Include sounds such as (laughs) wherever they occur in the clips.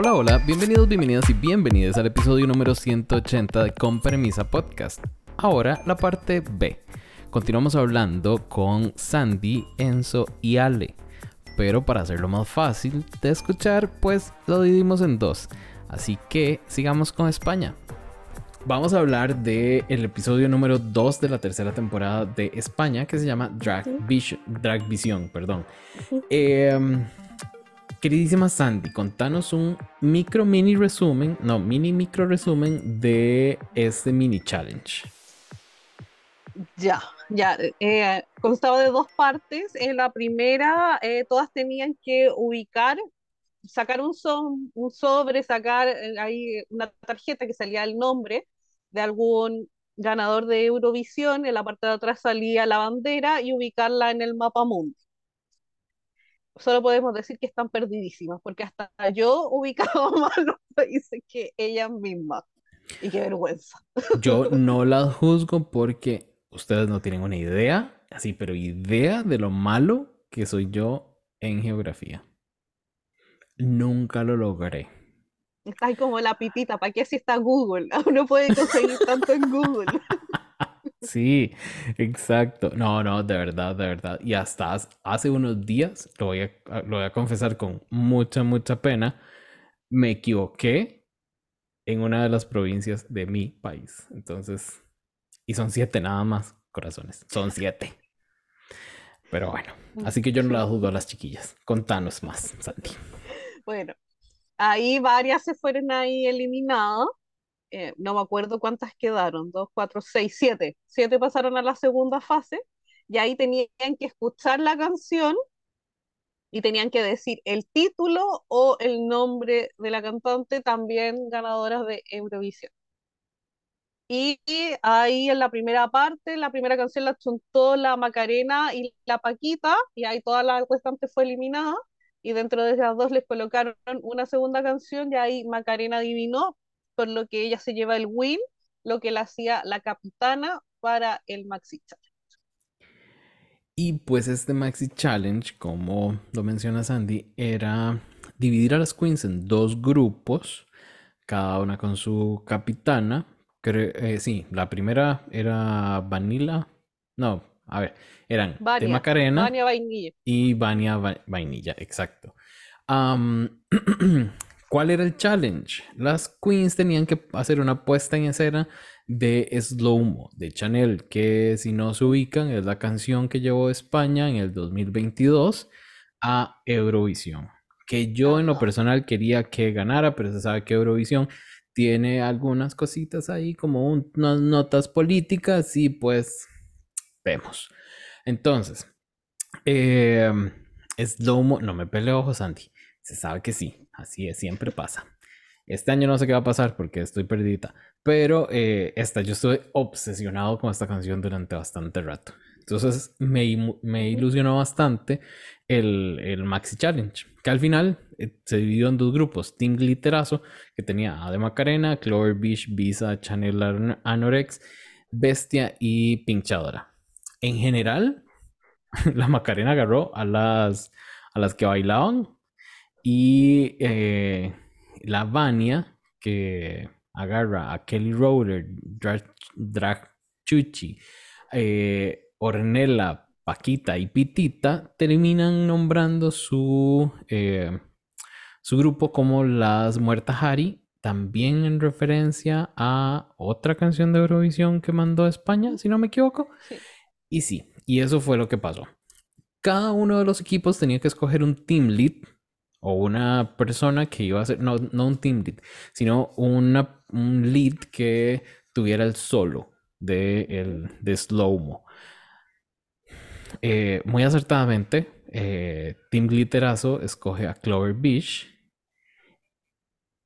Hola, hola, bienvenidos, bienvenidas y bienvenidas al episodio número 180 de Con Premisa Podcast. Ahora la parte B. Continuamos hablando con Sandy, Enzo y Ale. Pero para hacerlo más fácil de escuchar, pues lo dividimos en dos. Así que sigamos con España. Vamos a hablar del el episodio número 2 de la tercera temporada de España que se llama Drag, Vision, Drag Vision. Perdón. Queridísima Sandy, contanos un micro mini resumen, no, mini micro resumen de este mini challenge. Ya, ya, eh, constaba de dos partes. En la primera, eh, todas tenían que ubicar, sacar un, son, un sobre, sacar eh, ahí una tarjeta que salía el nombre de algún ganador de Eurovisión. En la parte de atrás salía la bandera y ubicarla en el mapa mundo solo podemos decir que están perdidísimas, porque hasta yo ubicaba (laughs) más los países que ellas mismas. Y qué vergüenza. Yo no las juzgo porque ustedes no tienen una idea, así, pero idea de lo malo que soy yo en geografía. Nunca lo logré. Está como la pipita, ¿para qué si está Google? (laughs) Uno puede conseguir tanto en Google. (laughs) Sí, exacto. No, no, de verdad, de verdad. Y hasta hace unos días, lo voy a, lo voy a confesar con mucha, mucha pena, me equivoqué en una de las provincias de mi país. Entonces, y son siete nada más, corazones. Son siete. Pero bueno, así que yo no la juzgo a las chiquillas. Contanos más, Santi. Bueno, ahí varias se fueron ahí eliminadas. Eh, no me acuerdo cuántas quedaron, dos, cuatro, seis, siete. Siete pasaron a la segunda fase y ahí tenían que escuchar la canción y tenían que decir el título o el nombre de la cantante, también ganadoras de Eurovisión. Y ahí en la primera parte, la primera canción la chuntó la Macarena y la Paquita, y ahí toda la restante fue eliminada, y dentro de esas dos les colocaron una segunda canción, y ahí Macarena adivinó, por lo que ella se lleva el win, lo que la hacía la capitana para el Maxi Challenge. Y pues este Maxi Challenge, como lo menciona Sandy, era dividir a las queens en dos grupos, cada una con su capitana. Eh, sí, la primera era Vanilla. No, a ver, eran de Macarena Vainilla. y Vania Vainilla, exacto. (clears throat) ¿Cuál era el challenge? Las queens tenían que hacer una puesta en escena de Slow Mo de Chanel, que si no se ubican es la canción que llevó España en el 2022 a Eurovisión. Que yo en lo personal quería que ganara, pero se sabe que Eurovisión tiene algunas cositas ahí como unas notas políticas y pues vemos. Entonces, eh, Slow Mo, no me peleo, Santi. Se sabe que sí, así es, siempre pasa. Este año no sé qué va a pasar porque estoy perdida. Pero eh, esta, yo estoy obsesionado con esta canción durante bastante rato. Entonces me, me ilusionó bastante el, el, Maxi Challenge, que al final eh, se dividió en dos grupos. Team Glitterazo, que tenía a De Macarena, Clover Beach, Visa, Chanel Anorex, Bestia y Pinchadora. En general, (laughs) la Macarena agarró a las, a las que bailaban y eh, la Vania, que agarra a Kelly Roder, Drag, Chuchi, eh, Ornella, Paquita y Pitita, terminan nombrando su, eh, su grupo como las Muertas Hari, también en referencia a otra canción de Eurovisión que mandó a España, si no me equivoco. Y sí, y eso fue lo que pasó. Cada uno de los equipos tenía que escoger un team lead o una persona que iba a ser, no, no un team lead, sino una, un lead que tuviera el solo de, el, de Slow-Mo. Eh, muy acertadamente, eh, Team Glitterazo escoge a Clover Beach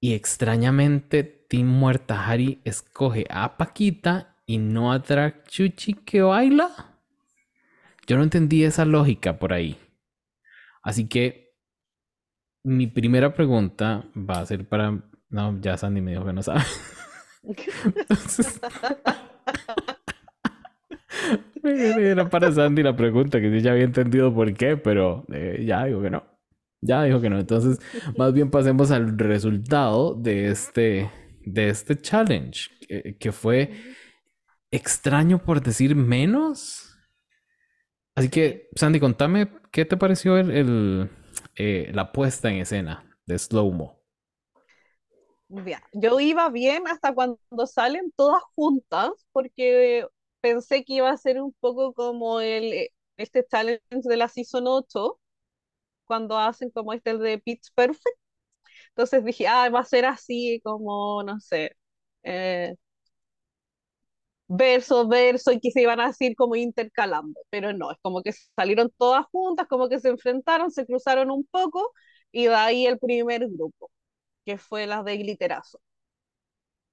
y extrañamente Team Muerta Hari escoge a Paquita y no a Drag Chuchi que baila. Yo no entendí esa lógica por ahí. Así que mi primera pregunta va a ser para. No, ya Sandy me dijo que no sabe. (laughs) Era para Sandy la pregunta, que sí ya había entendido por qué, pero eh, ya digo que no. Ya dijo que no. Entonces, más bien pasemos al resultado de este, de este challenge, que, fue extraño por decir menos. Así que, Sandy, contame, ¿qué te pareció el, eh, la puesta en escena de Slow-Mo? yo iba bien hasta cuando salen todas juntas, porque pensé que iba a ser un poco como el, eh, este challenge de la Season 8, cuando hacen como este de Pitch Perfect. Entonces dije, ah, va a ser así como, no sé, eh, verso, verso, y que se iban a decir como intercalando, pero no, es como que salieron todas juntas, como que se enfrentaron, se cruzaron un poco, y de ahí el primer grupo, que fue las de Glitterazo.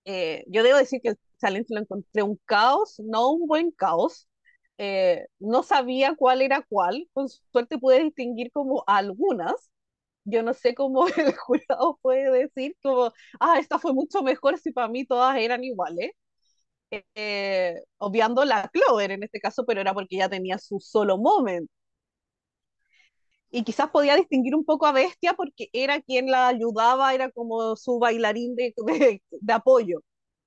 Eh, yo debo decir que el challenge lo encontré un caos, no un buen caos, eh, no sabía cuál era cuál, con suerte pude distinguir como algunas. Yo no sé cómo (laughs) el jurado puede decir como, ah, esta fue mucho mejor si para mí todas eran iguales. Eh, obviando la Clover en este caso, pero era porque ya tenía su solo moment. Y quizás podía distinguir un poco a Bestia porque era quien la ayudaba, era como su bailarín de, apoyo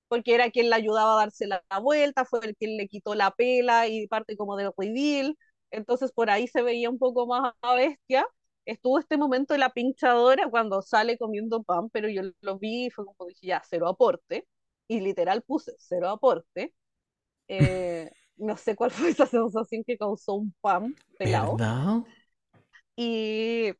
porque era quien le ayudaba a darse la, vuelta, fue el quien le quitó la pela y parte como del reveal, entonces por ahí se veía un poco más a bestia. Estuvo este momento de la pinchadora cuando sale comiendo pan, pero yo lo vi y fue como dije, ya, cero aporte, y literal puse cero aporte. Eh, no sé cuál fue esa sensación que causó un pan pelado. ¿Verdad? Y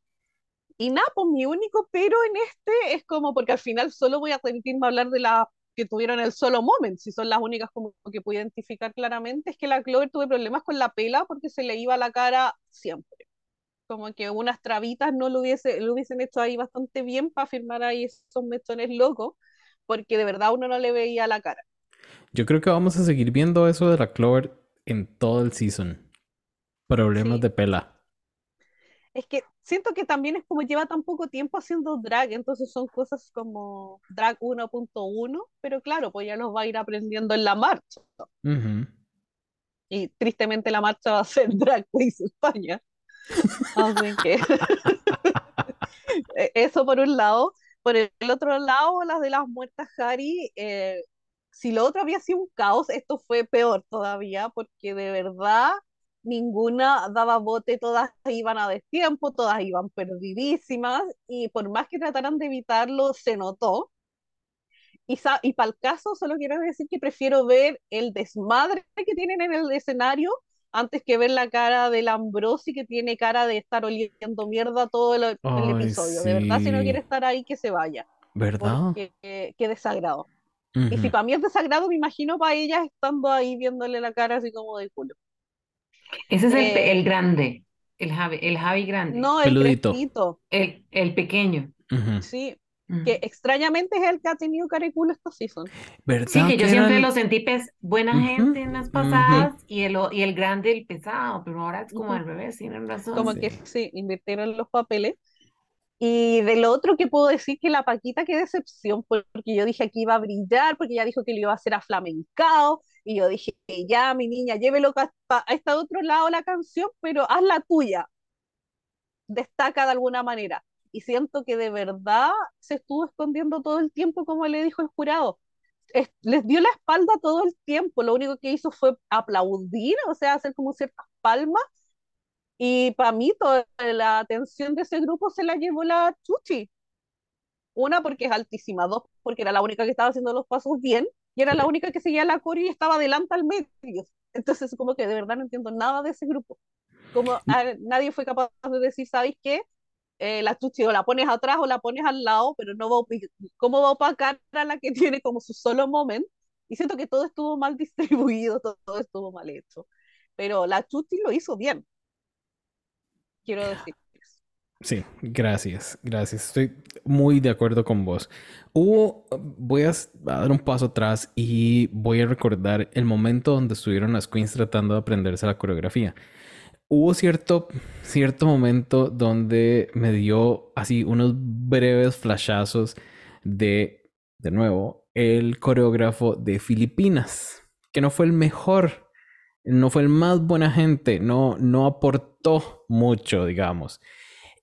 y nada, pues mi único pero en este es como, porque al final solo voy a permitirme hablar de la que tuvieron el solo moment, si son las únicas como que pude identificar claramente, es que la Clover tuve problemas con la pela porque se le iba la cara siempre. Como que unas trabitas no lo, hubiese, lo hubiesen hecho ahí bastante bien para firmar ahí esos mechones locos, porque de verdad uno no le veía la cara. Yo creo que vamos a seguir viendo eso de la Clover en todo el season. Problemas de pela. Es que siento que también es como lleva tan poco tiempo haciendo drag, entonces son cosas como drag 1.1, pero claro, pues ya los va a ir aprendiendo en la marcha. Y tristemente la marcha va a ser (laughs) Drag Race España. Así que (laughs) e-, eso por un lado. Por el otro lado, las de las muertas Harry, eh, si lo otro había sido un caos, esto fue peor todavía, porque de verdad ninguna daba bote, todas iban a destiempo, todas iban perdidísimas y por más que trataran de evitarlo, se notó. Y, y para el caso, solo quiero decir que prefiero ver el desmadre que tienen en el escenario antes que ver la cara del Ambrosi que tiene cara de estar oliendo mierda todo el, episodio. De verdad, si no quiere estar ahí, que se vaya. ¿Verdad? Qué desagrado. Y si para mí es desagrado, me imagino para ella estando ahí viéndole la cara así como de culo. Ese es el, el eh, grande, el Javi, el Javi grande. No, el Peludito. El, el pequeño. Sí, que extrañamente es el que ha tenido cariculo estos seasons. Sí, que yo siempre lo sentí pes buena gente en las pasadas y, el, y el grande el pesado, pero ahora es como al revés, tienen razón. Como que sí, invirtieron los papeles. Y del otro que puedo decir que la Paquita, qué decepción, porque yo dije que iba a brillar, porque ella dijo que lo iba a hacer a flamencao, y yo dije, ya, mi niña, llévelo a este otro lado la canción, pero haz la tuya. Destaca de alguna manera. Y siento que de verdad se estuvo escondiendo todo el tiempo, como le dijo el jurado. les dio la espalda todo el tiempo. Lo único que hizo fue aplaudir, o sea, hacer como ciertas palmas. Y para mí, toda la atención de ese grupo se la llevó la Chuchi. Una, porque es altísima. Dos, porque era la única que estaba haciendo los pasos bien y era la única que seguía la core y estaba adelante al medio. Entonces, como que de verdad no entiendo nada de ese grupo. Como nadie fue capaz de decir, ¿sabéis qué? Eh, la chuchi o la pones atrás o la pones al lado, pero no va a cómo va a opacar a la que (laughs) tiene como su solo momento. Y siento que todo estuvo mal (laughs) distribuido, todo, todo estuvo mal hecho. Pero la chuchi lo hizo bien. Quiero decir. Sí, gracias, gracias. Estoy muy de acuerdo con vos. Hubo, voy a, dar un paso atrás y voy a recordar el momento donde estuvieron las queens tratando de aprenderse la coreografía. Hubo cierto, cierto momento donde me dio así unos breves flashazos de, de nuevo, el coreógrafo de Filipinas, que no fue el mejor, no fue el más buena gente, no, no aportó mucho, digamos.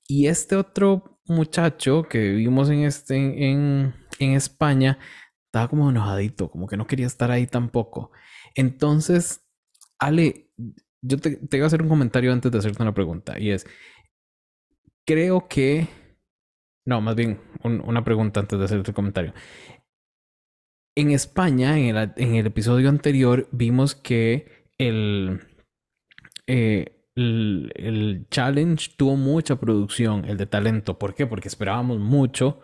Y este otro muchacho que vimos en, este, en, en España estaba como enojadito, como que no quería estar ahí tampoco. Entonces, Ale, yo te, te voy a hacer un comentario antes de hacerte una pregunta. Y es, creo que... No, más bien una pregunta antes de hacerte el comentario. En España, en el, en el episodio anterior, vimos que el, eh, el, el, challenge tuvo mucha producción, el de talento. ¿Por qué? Porque esperábamos mucho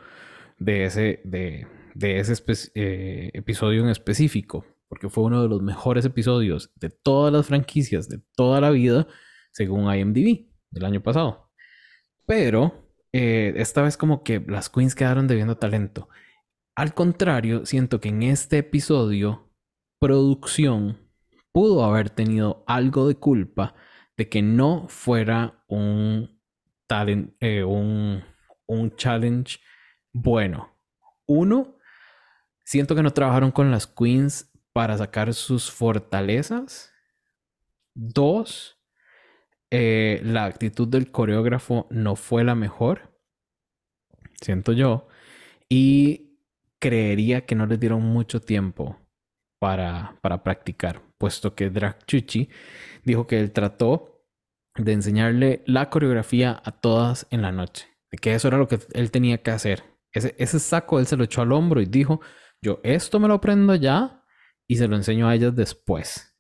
de ese, de, de ese eh, episodio en específico porque fue uno de los mejores episodios de todas las franquicias de toda la vida, según IMDb, del año pasado. Pero eh, esta vez como que las queens quedaron debiendo talento. Al contrario, siento que en este episodio, producción pudo haber tenido algo de culpa de que no fuera un talent, eh, un, un challenge bueno. Uno, siento que no trabajaron con las queens para sacar sus fortalezas. Dos, eh, la actitud del coreógrafo no fue la mejor, siento yo, y creería que no les dieron mucho tiempo para, para practicar, puesto que Drag Chuchi dijo que él trató de enseñarle la coreografía a todas en la noche, que eso era lo que él tenía que hacer. Ese, ese saco él se lo echó al hombro y dijo, yo esto me lo aprendo ya y se lo enseño a ellas después.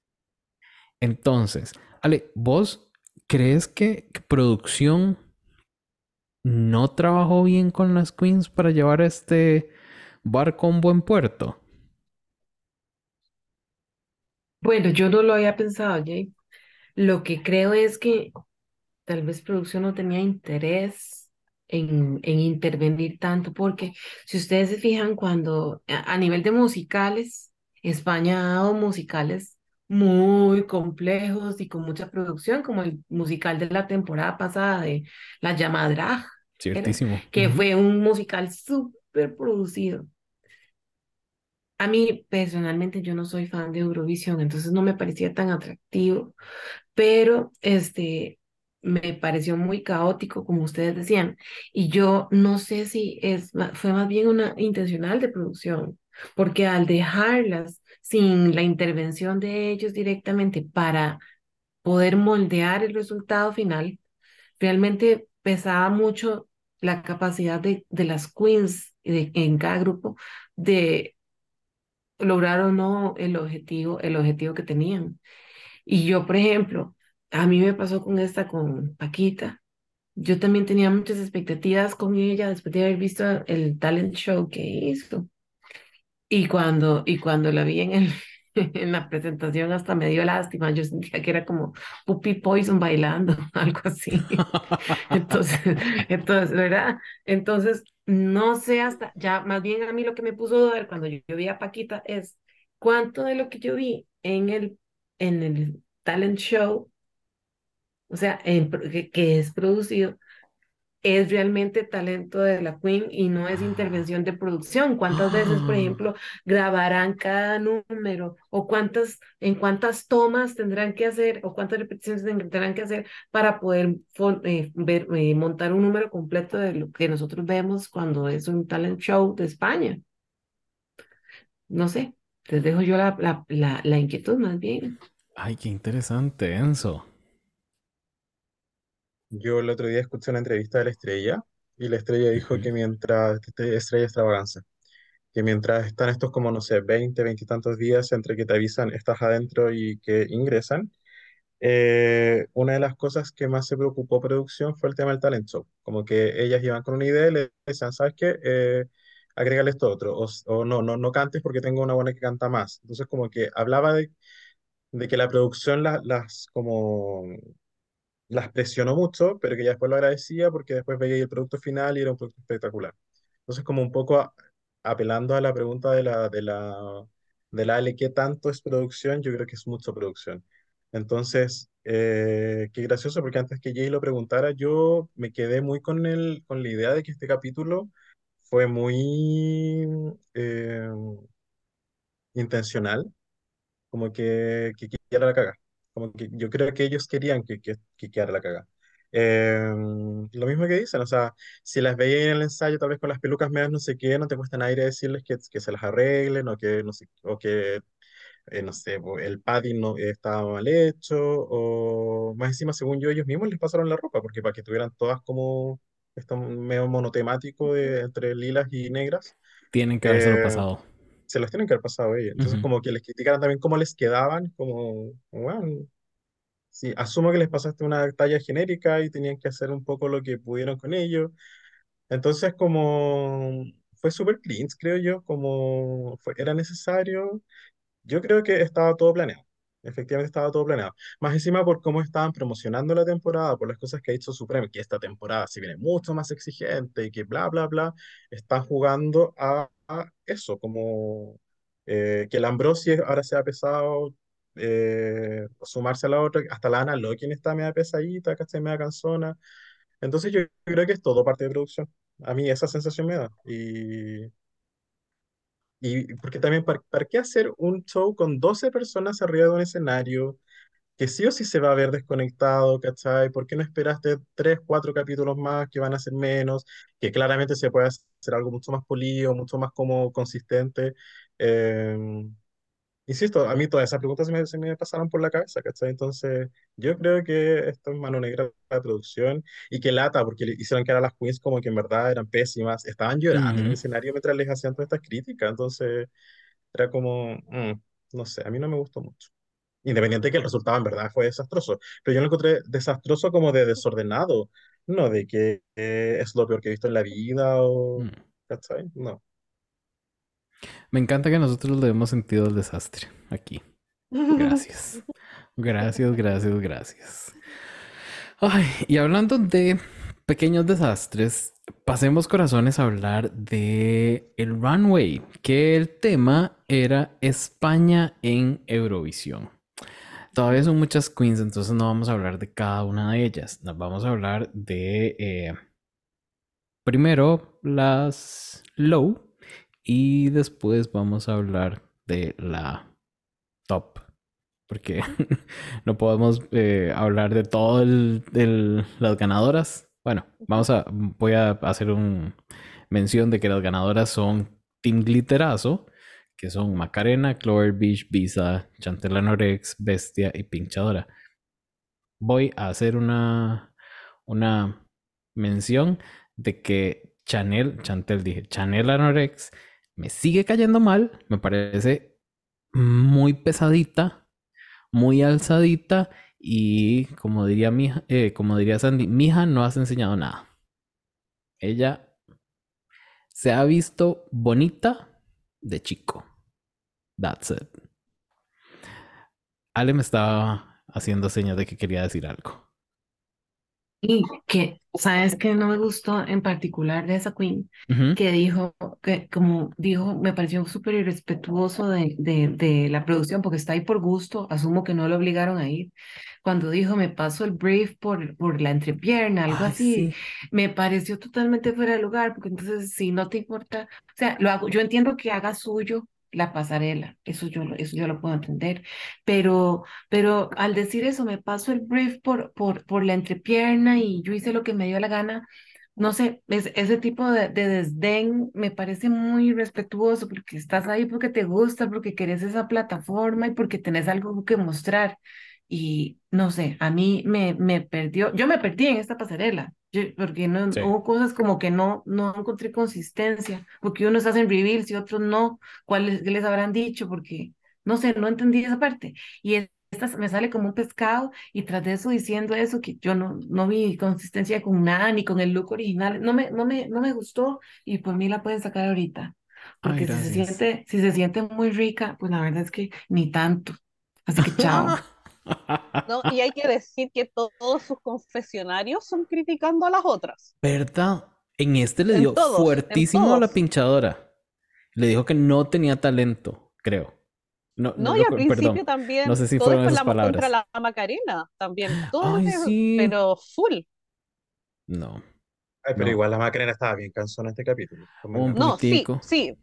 Entonces, Ale, ¿vos crees que, producción no trabajó bien con las queens para llevar este barco a un buen puerto? Bueno, yo no lo había pensado, Jay. Lo que creo es que tal vez producción no tenía interés en, en intervenir tanto, porque si ustedes se fijan, cuando a nivel de musicales, España ha dado musicales muy complejos y con mucha producción, como el musical de la temporada pasada de La Llamadra, Ciertísimo. que fue un musical súper producido. A mí personalmente yo no soy fan de Eurovisión, entonces no me parecía tan atractivo, pero este me pareció muy caótico, como ustedes decían, y yo no sé si es, fue más bien una intencional de producción, porque al dejarlas sin la intervención de ellos directamente para poder moldear el resultado final, realmente pesaba mucho la capacidad de, de las queens de, en cada grupo de lograr o no el objetivo, el objetivo que tenían. Y yo, por ejemplo, a mí me pasó con esta, con Paquita. Yo también tenía muchas expectativas con ella después de haber visto el talent show que hizo. Y cuando, y cuando la vi en, el, (laughs) en la presentación hasta me dio lástima, yo sentía que era como Puppy Poison bailando, (laughs) algo así. (laughs) Entonces, entonces, ¿verdad? Entonces, no sé hasta, ya más bien a mí lo que me puso a dudar cuando yo, vi a Paquita es cuánto de lo que yo vi en el, en el talent show, o sea, en, que, que es producido, es realmente talento de la Queen y no es intervención de producción. ¿Cuántas veces, por ah. ejemplo, grabarán cada número o cuántas, en cuántas tomas tendrán que hacer o cuántas repeticiones tendrán que hacer para poder eh, ver, eh, montar un número completo de lo que nosotros vemos cuando es un talent show de España? No sé, les dejo yo la, la, la, la inquietud más bien. Ay, qué interesante, Enzo. Yo el otro día escuché una entrevista de la estrella y la estrella dijo que mientras, estrella extravaganza, que mientras están estos como, no sé, 20, 20 y tantos días entre que te avisan estás adentro y que ingresan, eh, una de las cosas que más se preocupó producción fue el tema del talent show. Como que ellas iban con una idea y le decían, ¿sabes qué? Eh, agrégale esto otro, o, no, no, no cantes porque tengo una buena que canta más. Entonces como que hablaba de, de que la producción las como las presionó mucho, pero que ya después lo agradecía porque después veía el producto final y era un producto espectacular. Entonces, como un poco apelando a la pregunta de la, de la, de la Ale, ¿qué tanto es producción? Yo creo que es mucho producción. Entonces, eh, qué gracioso, porque antes que Jay lo preguntara, yo me quedé muy con, el, con la idea de que este capítulo fue muy eh, intencional, como que, que quiera la caga. Como que yo creo que ellos querían que, que, quedara la caga. Eh, lo mismo que dicen, o sea, si las veía en el ensayo, tal vez con las pelucas medias no sé qué, no te cuesta nada ir a decirles que, que se las arreglen o que, no sé, o que eh, no sé, el padding no, eh, estaba mal hecho, o más encima, según yo, ellos mismos les pasaron la ropa, porque para que tuvieran todas como esto medio monotemático de, entre lilas y negras, Tienen que habérselo eh, pasado. Se las tienen que haber pasado ellos. Entonces, Ujú. como que les criticaran también cómo les quedaban, como, bueno, sí, asumo que les pasaste una talla genérica y tenían que hacer un poco lo que pudieron con ello. Entonces, como fue súper cringe, creo yo, como fue, era necesario. Yo creo que estaba todo planeado. Efectivamente estaba todo planeado. Más encima por cómo estaban promocionando la temporada, por las cosas que ha hecho Supreme, que esta temporada se viene mucho más exigente y que bla, bla, bla, está jugando a, a eso, como eh, que el Ambrosi ahora sea pesado, eh, sumarse a la otra, hasta la Ana Lokin está media pesadita, ¿cachai? Media cansona. Entonces yo creo que es todo parte de producción. A mí esa sensación me da. Y y porque también, ¿para, para qué hacer un show con 12 personas arriba de un escenario que sí o sí se va a ver desconectado, ¿cachai? ¿Por qué no esperaste tres, cuatro capítulos más que van a ser menos, que claramente se puede hacer algo mucho más polido, mucho más como consistente? Eh, insisto, a mí todas esas preguntas se me, se me pasaron por la cabeza, ¿cachai? Entonces, yo creo que esto es mano negra de la producción y que lata, porque le hicieron que a las queens como que en verdad eran pésimas, estaban llorando en el escenario mientras les hacían todas estas críticas, entonces... Era como, mm, no sé, a mí no me gustó mucho. Independiente de que el resultado en verdad fue desastroso. Pero yo lo encontré desastroso como de desordenado. No de que eh, es lo peor que he visto en la vida o... Mm. ¿Cachai? No. Me encanta que nosotros le hemos sentido el desastre aquí. Gracias. (laughs) Gracias, gracias, gracias. Ay, y hablando de pequeños desastres, pasemos corazones a hablar de el runway, que el tema era España en Eurovisión. Todavía son muchas queens, entonces no vamos a hablar de cada una de ellas. Nos vamos a hablar de eh, primero las low y después vamos a hablar de la top. Porque (laughs) no podemos eh, hablar de el- las ganadoras. Bueno, vamos a voy a hacer un mención de que las ganadoras son Team Glitterazo, que son Macarena, Clover Beach, Visa, Chantela Norex, Bestia y Pinchadora. Voy a hacer una, una mención de que Chanel, Chantel dije, Chanel Anorex me sigue cayendo mal, me parece muy pesadita, muy alzadita y como diría mi, eh, como diría Sandy, mi hija no has enseñado nada. Ella se ha visto bonita de chico. That's it. Ale me estaba haciendo señas de que quería decir algo. Y que, ¿sabes qué no me gustó en particular de esa queen? Ujú. Que dijo, que como dijo, me pareció súper irrespetuoso de, de, de la producción, porque está ahí por gusto, asumo que no lo obligaron a ir. Cuando dijo, me paso el brief por, por la entrepierna, algo Ay, así, sí. me pareció totalmente fuera de lugar, porque entonces, si no te importa, o sea, lo hago, yo entiendo que haga suyo la pasarela, eso yo, eso yo lo puedo entender, pero pero al decir eso, me paso el brief por, por, por la entrepierna y yo hice lo que me dio la gana. No sé, es, ese tipo de, de desdén me parece muy respetuoso porque estás ahí porque te gusta, porque querés esa plataforma y porque tenés algo que mostrar. Y no sé, a mí me, me perdió, yo me perdí en esta pasarela, yo- porque no, Sí. hubo cosas como que no, no encontré consistencia, porque unos hacen reveals y otros no, cuáles les habrán dicho, porque no sé, no entendí esa parte. Y esta me sale como un pescado y tras de eso diciendo eso que yo no, no vi consistencia con nada ni con el look original, no me, no me, no me gustó y por mí la pueden sacar ahorita, Ay, porque si se siente, si se siente muy rica, pues la verdad es que ni tanto. Así que chao. (laughs) No, y hay que decir que to- todos sus confesionarios son criticando a las otras. ¿Verdad? En este le En dio todos, fuertísimo a la pinchadora. Le dijo que no tenía talento, creo. No, no, No, y lo al principio perdón. también, No sé si fueron es esas la, contra palabras. la Macarena, también, todo Ay, es- sí. pero full. No. Ay, pero No. igual la Macarena estaba bien cansona este capítulo. Un. No, sí, sí,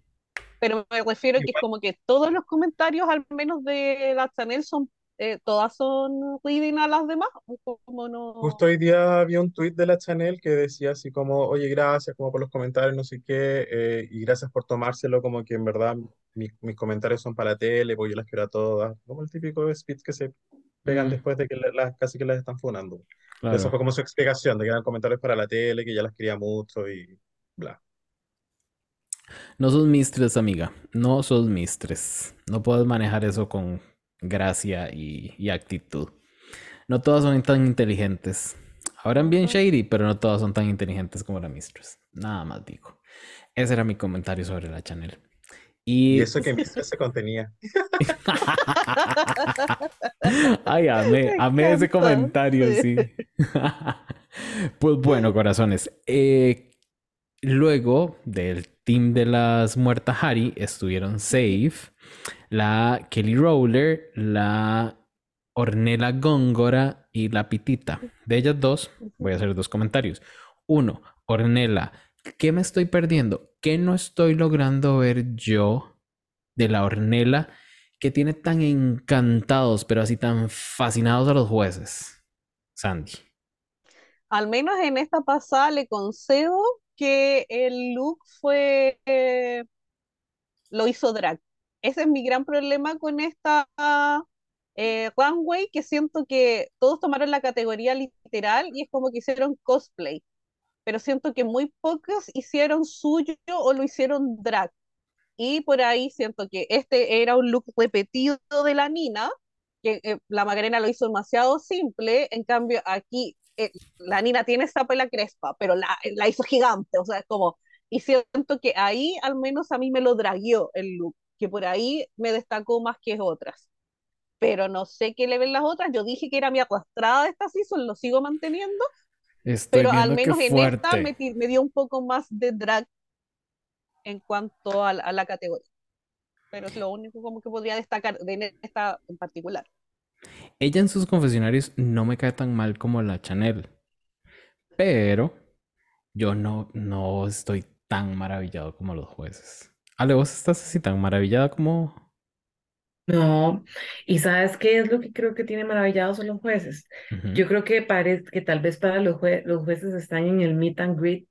pero me refiero que es Igual. como que todos los comentarios, al menos de la Chanel, son eh, todas son reading a las demás, o como no. Justo hoy día había un tweet de la Chanel que decía así como, oye, gracias como por los comentarios, no sé qué, eh, y gracias por tomárselo como que en verdad mi- mis comentarios son para la tele, porque yo las quiero a todas, como el típico speech que se pegan Mm, después de que la- las casi que las están funando. Esa claro. fue como su explicación, de que eran comentarios para la tele, que ella las quería mucho y bla. No sos mistres, amiga. No sos mistres. No puedes manejar eso con gracia y, y actitud. No todas son tan inteligentes. Hablan bien shady, pero no todas son tan inteligentes como la mistress. Nada más digo. Ese era mi comentario sobre la Chanel. Y Y eso (laughs) que Mistress se contenía. Ay, amé, Me amé ese comentario, sí. sí. (laughs) Pues bueno, corazones. eh, luego del team de las muertas Harry estuvieron Safe, la Kelly Rowler, la Ornella Góngora y la Pitita. De ellas dos, voy a hacer dos comentarios. Uno, Ornella, ¿qué me estoy perdiendo? ¿Qué no estoy logrando ver yo de la Ornella que tiene tan encantados, pero así tan fascinados a los jueces? Sandy. Al menos en esta pasada le concedo que el look fue, eh, lo hizo drag. Ese es mi gran problema con esta eh, runway, que siento que todos tomaron la categoría literal y es como que hicieron cosplay, pero siento que muy pocos hicieron suyo o lo hicieron drag. Y por ahí siento que este era un look repetido de la Nina, que eh, la Macarena lo hizo demasiado simple, en cambio aquí eh, la Nina tiene esa pela crespa, pero la, la hizo gigante, o sea, es como, y siento que ahí al menos a mí me lo dragueó el look, que por ahí me destacó más que otras. Pero no sé qué le ven las otras, yo dije que era mi arrastrada de esta season, lo sigo manteniendo, Estoy pero al menos en esta me, me dio un poco más de drag en cuanto a, la- a la categoría. Pero es lo único como que podría destacar de esta en particular. Ella en sus confesionarios no me cae tan mal como la Chanel, pero yo no, no estoy tan maravillado como los jueces. Ale, vos estás así tan maravillada como... No, y ¿sabes qué es lo que creo que tiene maravillados a los jueces? Yo creo que parece que tal vez para los, jue- los jueces están en el meet and greet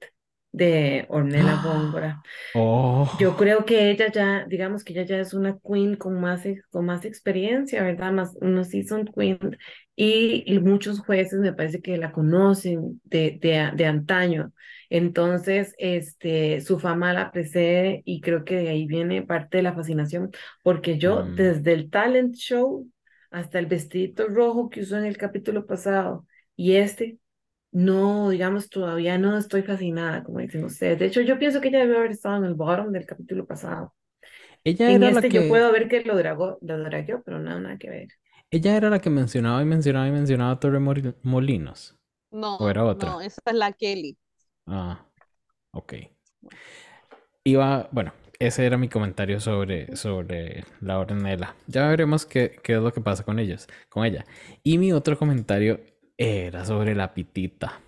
de Ornella Góngora. Oh, Yo creo que ella ya, digamos que ella ya es una queen con más, con más experiencia, ¿verdad? Más una seasoned queen. Y, y muchos jueces me parece que la conocen de, de, de antaño. Entonces, este, su fama la precede y creo que de ahí viene parte de la fascinación, porque yo Mm. desde el talent show hasta el vestidito rojo que usó en el capítulo pasado y este, no, digamos, todavía no estoy fascinada, como dicen ustedes. De hecho, yo pienso que ella debe haber estado en el bottom del capítulo pasado. ella En era la este yo que... puedo ver que lo dragó, lo dragueó, pero no, nada que ver. Ella era la que mencionaba y mencionaba y mencionaba a Torre Molinos. No, ¿O era otra? no, esa es la Kelly. Ah, ok. Iba, bueno, ese era mi comentario sobre, sobre la Ornella. Ya veremos qué, qué es lo que pasa con ellos, con ella. Y mi otro comentario era sobre la pitita.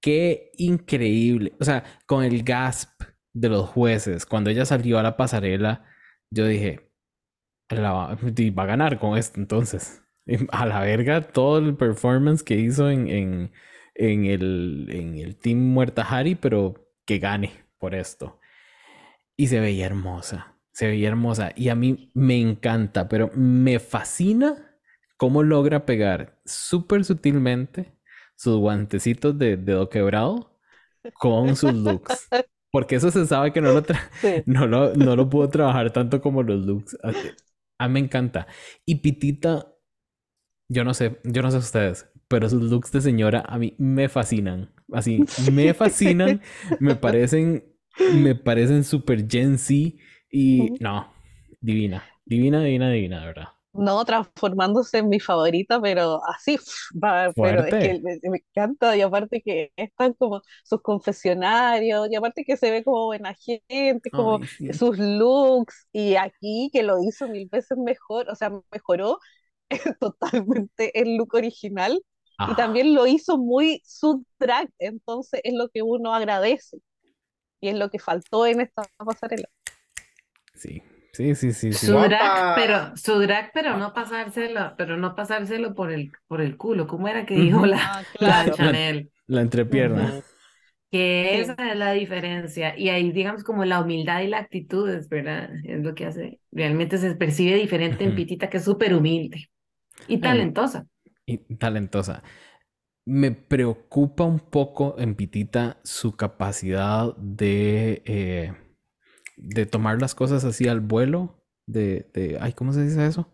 Qué increíble. O sea, con el gasp de los jueces, cuando ella salió a la pasarela, yo dije, la va, a ganar con esto entonces. A la verga, todo el performance que hizo en, en, en el, en el Team Muerta Hari, pero que gane por esto. Y se veía hermosa, se veía hermosa. Y a mí me encanta, pero me fascina cómo logra pegar súper sutilmente sus guantecitos de dedo quebrado con sus looks. (laughs) Porque eso se sabe que no lo, Sí. no lo, no lo puedo trabajar tanto como los looks. A, a mí me encanta. Y Pitita, yo no sé, yo no sé ustedes, pero sus looks de señora a mí me fascinan. Así, me (laughs) fascinan, me parecen, me parecen súper Gen Z y no, divina, divina, divina, divina, de verdad. No, transformándose en mi favorita, pero así, (laughs) va, pero es Fuerte. que me, me encanta, y aparte que están como sus confesionarios, y aparte que se ve como buena gente, como Ay, sí. sus looks, y aquí que lo hizo mil veces mejor, o sea, mejoró (laughs) totalmente el look original, y también lo hizo muy su drag, entonces es lo que uno agradece, y es lo que faltó en esta pasarela. sí, Sí, sí, sí, sí. Su drag, pero, su drag, pero no pasárselo, pero no pasárselo por el, por el culo. ¿Cómo era que dijo la, Ah, la. Chanel? La entrepierna. Que esa es la diferencia. Y ahí, digamos, como la humildad y la actitud, es verdad, es lo que hace. Realmente se percibe diferente en. Pitita, que es súper humilde y talentosa. y talentosa. Me preocupa un poco en Pitita su capacidad de, eh, de tomar las cosas así al vuelo, de, de ay, ¿cómo se dice eso?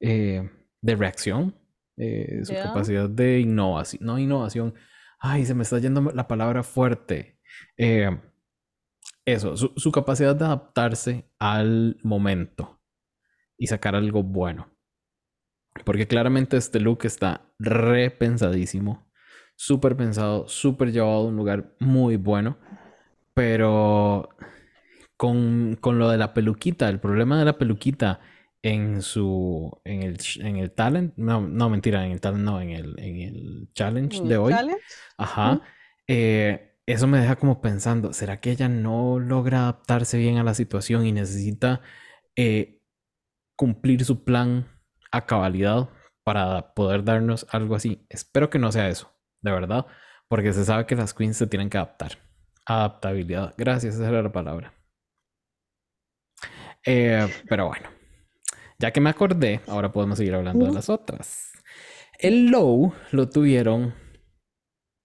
Eh, de reacción, eh, su capacidad de innovación, no innovación, ay, se me está yendo la palabra fuerte. Eh, eso, su, su capacidad de adaptarse al momento y sacar algo bueno. Porque claramente este look está repensadísimo, súper pensado, súper llevado a un lugar muy bueno. Pero con, con lo de la peluquita, el problema de la peluquita en su en el, en el talent, no, no mentira, en el talent, no, en el, en el challenge ¿En de el hoy. challenge? Ajá. Eh, eso me deja como pensando, ¿será que ella no logra adaptarse bien a la situación y necesita eh, cumplir su plan a cabalidad para poder darnos algo así? Espero que no sea eso, de verdad, porque se sabe que las queens se tienen que adaptar. Adaptabilidad. Gracias, esa era la palabra. Eh, pero bueno, ya que me acordé, ahora podemos seguir hablando de las otras. El low lo tuvieron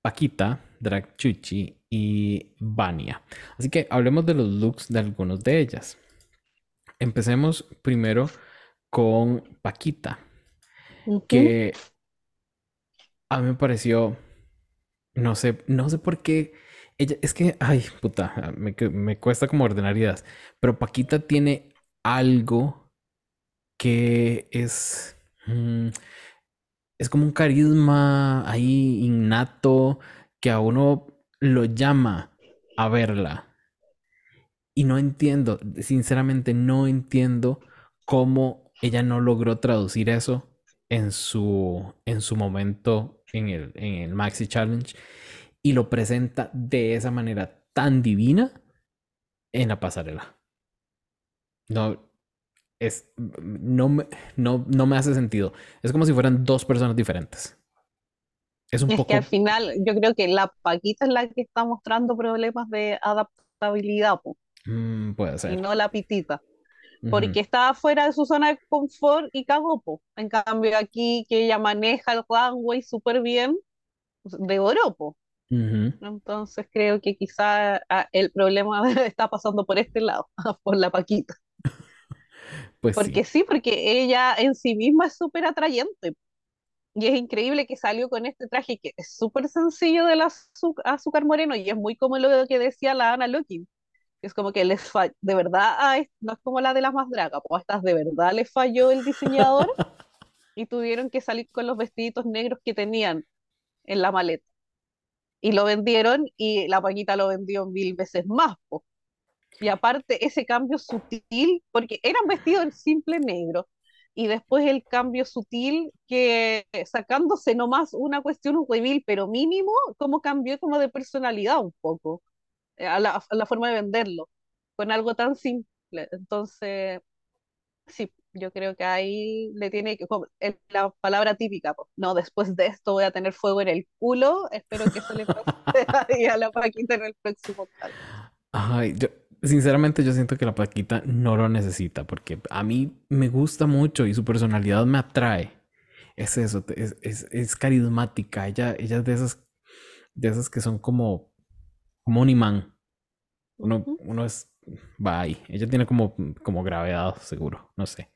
Paquita, Drag Chuchi y Vania. Así que hablemos de los looks de algunos de ellas. Empecemos primero con Paquita, que a mí me pareció, no sé, no sé por qué. Ella, es que, ay, puta, me, cu- me cuesta como ordenar ideas. Pero Paquita tiene algo que es, mm, es como un carisma ahí innato que a uno lo llama a verla. Y no entiendo, sinceramente no entiendo cómo ella no logró traducir eso en su, en su momento en el, en el Maxi Challenge y lo presenta de esa manera tan divina en la pasarela. No, es, no, me, no, no me hace sentido. Es como si fueran dos personas diferentes. Es un Es poco... que al final yo creo que la Paquita es la que está mostrando problemas de adaptabilidad, Mm, puede y ser. no la Pitita, Ujú. porque estaba fuera de su zona de confort y cagó, po. En cambio aquí que ella maneja el runway súper bien, de oro, Entonces creo que quizá ah, el problema (laughs) está pasando por este lado, (laughs) por la Paquita. Pues Porque sí. sí, porque ella en sí misma es súper atrayente. Y es increíble que salió con este traje que es súper sencillo del azúcar moreno y es muy como lo que decía la Ana Lokin. Es como que les de verdad, a es- no es como la de las más dragas, pues a estas de verdad les falló el diseñador (laughs) y tuvieron que salir con los vestiditos negros que tenían en la maleta. Y lo vendieron y la Paquita lo vendió mil veces más, po. Y aparte ese cambio sutil, porque eran vestidos en simple negro, y después el cambio sutil que sacándose nomás una cuestión, un reveal, pero mínimo, como cambió como de personalidad un poco, eh, a la, a la forma de venderlo, con algo tan simple. Entonces, sí, yo creo que ahí le tiene que, es la palabra típica, po, no, después de esto voy a tener fuego en el culo, espero que eso le pase (laughs) a la Paquita en el próximo. Ay, yo, sinceramente yo siento que la Paquita no lo necesita porque a mí me gusta mucho y su personalidad me atrae. Es eso, es, es, es carismática. Ella, ella es de esas, de esas que son como, como un imán. Uno, uno es, va ahí. Ella tiene como, como gravedad, seguro. No sé.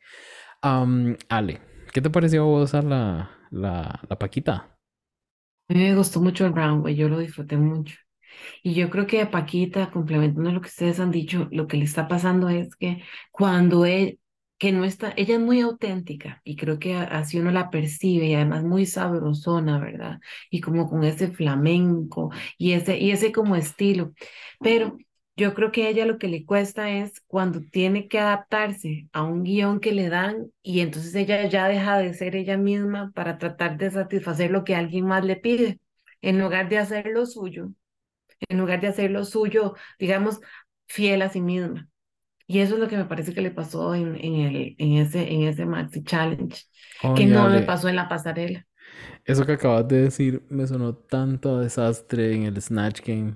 Am, Ale, ¿qué te pareció a la, la, la Paquita? A mí me gustó mucho el runway, yo lo disfruté mucho. Y yo creo que a Paquita, complementando lo que ustedes han dicho, lo que le está pasando es que cuando él, que no está, ella es muy auténtica y creo que así uno la percibe y además muy sabrosona, ¿verdad? Y como con ese flamenco y ese, y ese como estilo. Pero yo creo que a ella lo que le cuesta es cuando tiene que adaptarse a un guion que le dan y entonces ella ya deja de ser ella misma para tratar de satisfacer lo que alguien más le pide, en lugar de hacer lo suyo en lugar de hacer lo suyo, digamos, fiel a sí misma. Y eso es lo que me parece que le pasó en, en, el, en, ese, en ese Maxi Challenge, Oh, que no le pasó en la pasarela. eso que acabas de decir me sonó tanto a desastre en el Snatch Game.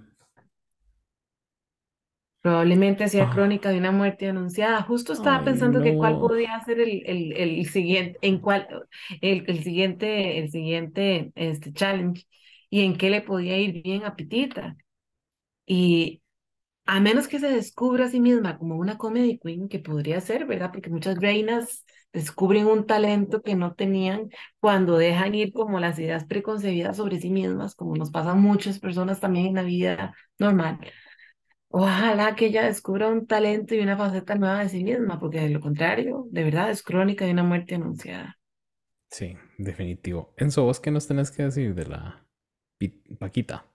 Probablemente sea Ah, crónica de una muerte anunciada. Justo estaba ay, pensando que cuál no. podía ser el, el, el siguiente, en cuál, el, el siguiente, el siguiente este, challenge y en qué le podía ir bien a Pitita. Y a menos que se descubra a sí misma como una comedy queen, que podría ser, ¿verdad? Porque muchas reinas descubren un talento que no tenían cuando dejan ir como las ideas preconcebidas sobre sí mismas, como nos pasa a muchas personas también en la vida normal. Ojalá que ella descubra un talento y una faceta nueva de sí misma, porque de lo contrario, de verdad es crónica de una muerte anunciada. Sí, definitivo. Enzo, ¿vos qué nos tenés que decir de la Paquita?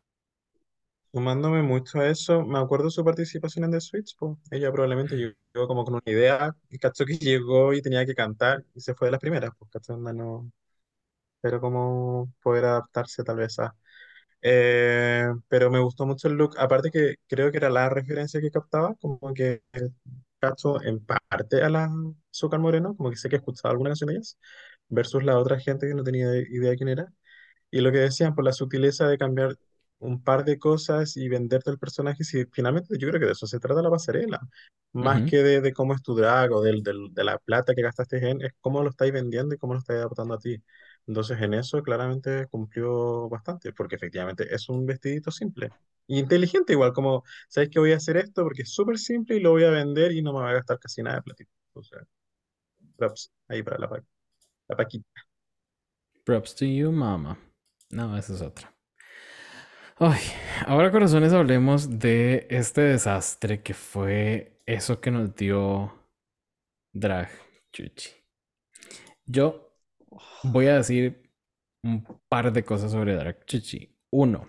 Sumándome mucho a eso, me acuerdo su participación en The Switch, po. Ella probablemente llegó como con una idea y que llegó y tenía que cantar y se fue de las primeras, pues no, pero como poder adaptarse tal vez a... Eh, pero me gustó mucho el look, aparte que creo que era la referencia que captaba, como que cacho en parte a la Azúcar Moreno, como que sé que he escuchado alguna canción de ellas, versus la otra gente que no tenía idea de quién era. Y lo que decían, por la sutileza de cambiar un par de cosas y venderte el personaje, si finalmente yo creo que de eso se trata la pasarela, más Ujú. que de, de cómo es tu drag o del, del- de la plata que gastaste en, es cómo lo estáis vendiendo y cómo lo estáis adaptando a ti. Entonces en eso claramente cumplió bastante, porque efectivamente es un vestidito simple. Y inteligente igual, como, ¿sabes que voy a hacer esto? Porque es súper simple y lo voy a vender y no me va a gastar casi nada de platito. Sea, props ahí para la, pa- la Paquita. Props to you, mama. No, esa es otra. Ay, ahora corazones hablemos de este desastre que fue eso que nos dio Drag Chuchi. Yo voy a decir un par de cosas sobre Drag Chuchi. Uno,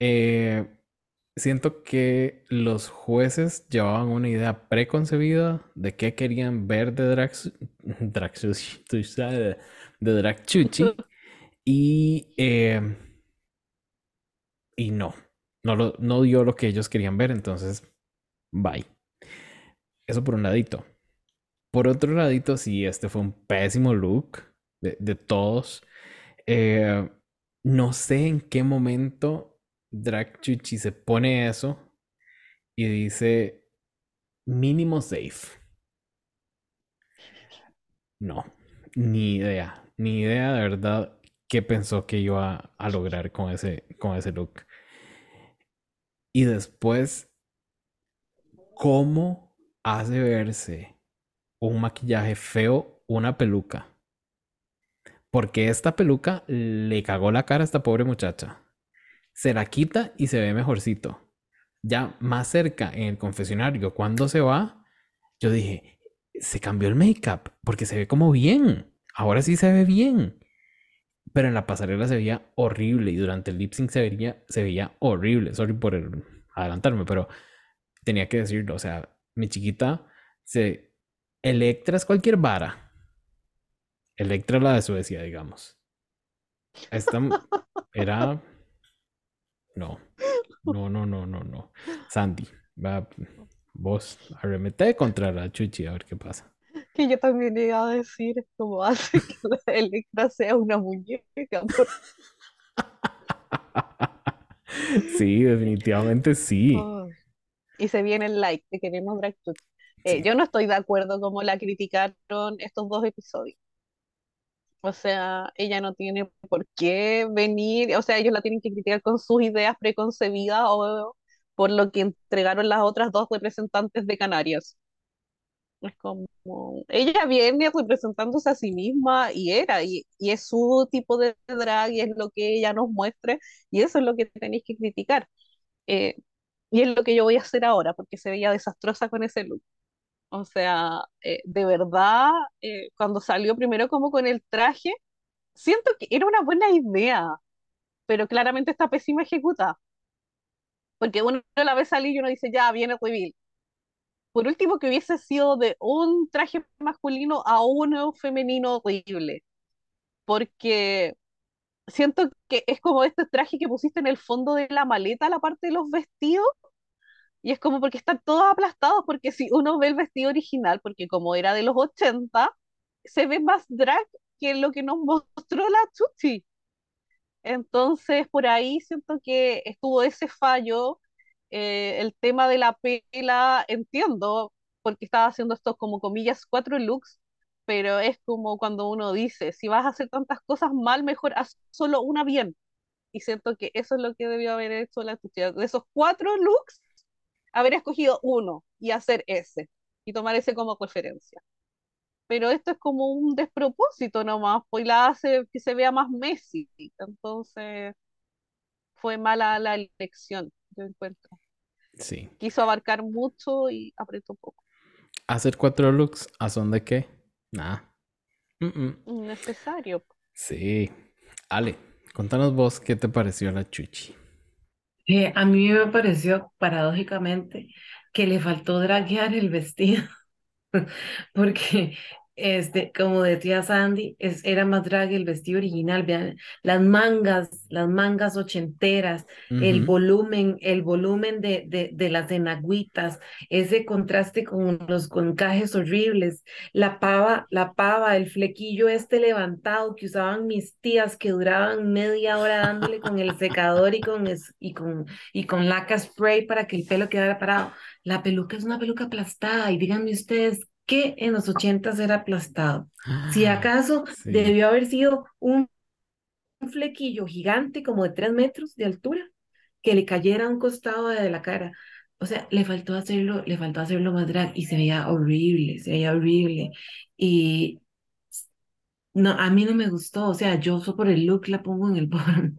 eh, siento que los jueces llevaban una idea preconcebida de qué querían ver de (laughs) tú sabes, de y, eh, y no, no, lo- no dio lo que ellos querían ver, entonces, bye. Eso por un ladito. Por otro ladito, sí, este fue un pésimo look de, de todos. Eh, no sé en qué momento Drag Chuchi se pone eso y dice mínimo safe. No, ni idea, ni idea de verdad qué pensó que iba a lograr con ese, con ese look. Y después, ¿cómo hace verse un maquillaje feo una peluca? Porque esta peluca le cagó la cara a esta pobre muchacha. Se la quita y se ve mejorcito. Ya más cerca en el confesionario, cuando se va, yo dije, se cambió el make-up porque se ve como bien. Ahora sí se ve bien. Pero en la pasarela se veía horrible y durante el lip sync se veía, horrible. Sorry por el- adelantarme, pero tenía que decirlo. O sea, mi chiquita se. Electra es cualquier vara. Electra la de Suecia, digamos. Esta era. No. No, no, no, no, no. Sandy, va, vos arremete contra la Chuchi a ver qué pasa. Que yo también iba a decir cómo hace que la Electra sea una muñeca. por- (laughs) Sí, definitivamente sí. Oh. Y se viene el like, te queremos Drag. Eh, Sí. yo no estoy de acuerdo como la criticaron estos dos episodios. O sea, ella no tiene por qué venir, o sea, ellos la tienen que criticar con sus ideas preconcebidas o por lo que entregaron las otras dos representantes de Canarias. Es como, ella viene representándose a sí misma y era, y, y es su tipo de drag y es lo que ella nos muestre, y eso es lo que tenéis que criticar. Eh, y es lo que yo voy a hacer ahora, porque se veía desastrosa con ese look. O sea, eh, de verdad, eh, cuando salió primero como con el traje, siento que era una buena idea, pero claramente está pésima ejecutada. Porque uno la ve salir y uno dice, ya, viene reveal. Por último, que hubiese sido de un traje masculino a uno femenino horrible. Porque siento que es como este traje que pusiste en el fondo de la maleta, la parte de los vestidos, Y es como porque están todos aplastados, porque si uno ve el vestido original, porque como era de los 80, se ve más drag que lo que nos mostró la Chuchi. Entonces, por ahí siento que estuvo ese fallo. Eh, el tema de la pela, entiendo, porque estaba haciendo estos como comillas cuatro looks, pero es como cuando uno dice, si vas a hacer tantas cosas mal, mejor haz solo una bien. Y siento que eso es lo que debió haber hecho la Chuchi. De esos cuatro looks, haber escogido uno y hacer ese, y tomar ese como referencia pero esto es como un despropósito nomás, pues la hace que se vea más Messi. Entonces, fue mala la elección, yo encuentro. Sí. Quiso abarcar mucho y apretó poco. Hacer cuatro looks, ¿a son de qué? Nada. Necesario. Sí. Ale, contanos vos qué te pareció la chuchi. Eh, a mí me pareció paradójicamente que le faltó draguear el vestido, (laughs) porque este, como decía Sandy, es, era más drag el vestido original, vean, las mangas, las mangas ochenteras, el volumen, el volumen de, de, de, las enagüitas, ese contraste con los concajes horribles, la pava, la pava, el flequillo este levantado que usaban mis tías que duraban media hora dándole con el secador y con, y con, y con laca spray para que el pelo quedara parado. La peluca es una peluca aplastada y díganme ustedes que en los ochentas era aplastado. Si ah, acaso debió haber sido un, flequillo gigante como de tres metros de altura que le cayera a un costado de la cara. O sea, le faltó hacerlo, le faltó hacerlo más drag y se veía horrible, se veía horrible. Y no, a mí no me gustó, o sea, yo por el look la pongo en el (laughs) bottom,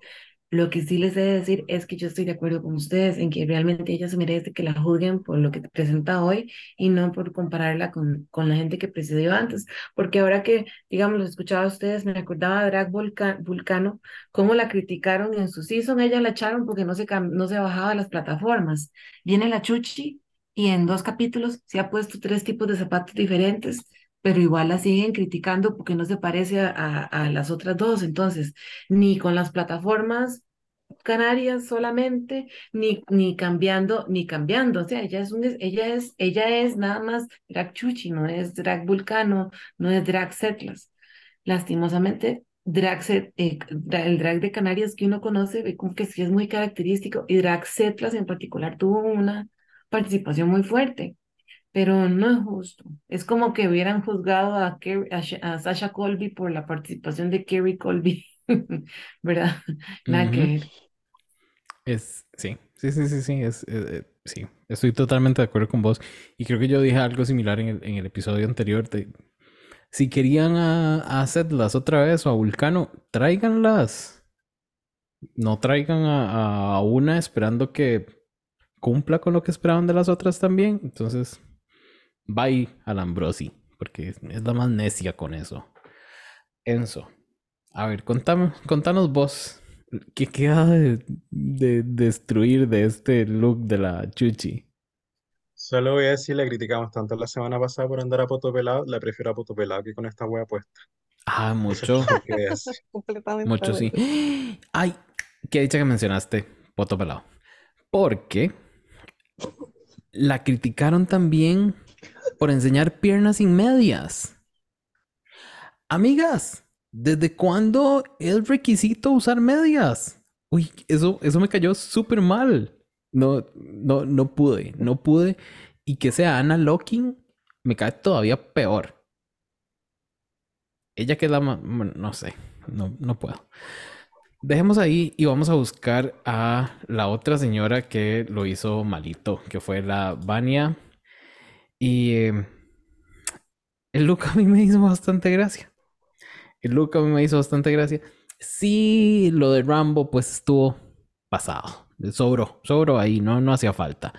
lo que sí les he de decir es que yo estoy de acuerdo con ustedes en que realmente ella se merece que la juzguen por lo que presenta hoy y no por compararla con, con la gente que precedió antes. Porque ahora que, digamos, lo escuchaba a ustedes, me acordaba de Drag Vulcano, cómo la criticaron en su season, ella la echaron porque no se, no se bajaba a las plataformas. Viene la Chuchi y en dos capítulos se ha puesto tres tipos de zapatos diferentes pero igual la siguen criticando porque no se parece a, a, las otras dos. Entonces, ni con las plataformas canarias solamente, ni, ni cambiando, ni cambiando. O sea, ella es, un, ella es, ella es nada más drag chuchi, no es drag vulcano, no es drag setlas. Lastimosamente, drag set, eh, el drag de Canarias que uno conoce, que es muy característico, y drag setlas en particular tuvo una participación muy fuerte pero no es justo. Es como que hubieran juzgado a, a, Sasha Colby por la participación de Kerry Colby, (laughs) ¿verdad? Nada que ver. Es, sí, sí, sí, sí, sí, es, eh, eh, sí, estoy totalmente de acuerdo con vos. Y creo que yo dije algo similar en el, en el episodio anterior. Si querían a, hacerlas otra vez o a Vulcano, tráiganlas. No traigan a, a una esperando que cumpla con lo que esperaban de las otras también. Entonces, Bye, Alambrosi, porque es la más necia con eso. Enzo, a ver, contame, contanos vos, ¿qué queda de, destruir de este look de la Chuchi? Solo voy a decir, le criticamos tanto la semana pasada por andar a poto pelado, la prefiero a poto pelado que con esta wea puesta. Ah, mucho. (laughs) Completamente. Mucho, sí. Ay, qué dicha que mencionaste poto pelado. Porque la criticaron también por enseñar piernas sin medias. Amigas, ¿desde cuándo es requisito usar medias? Uy, eso, eso me cayó súper mal. No, no, no pude, no pude. Y que sea Anna Locking me cae todavía peor. Ella queda más, no sé, no, no puedo. Dejemos ahí y vamos a buscar a la otra señora que lo hizo malito, que fue la Vania y em, el look a mí me hizo bastante gracia. El look a mí me hizo bastante gracia. Sí, lo de Rambo pues estuvo pasado. Sobró, sobró ahí, no, no hacía falta.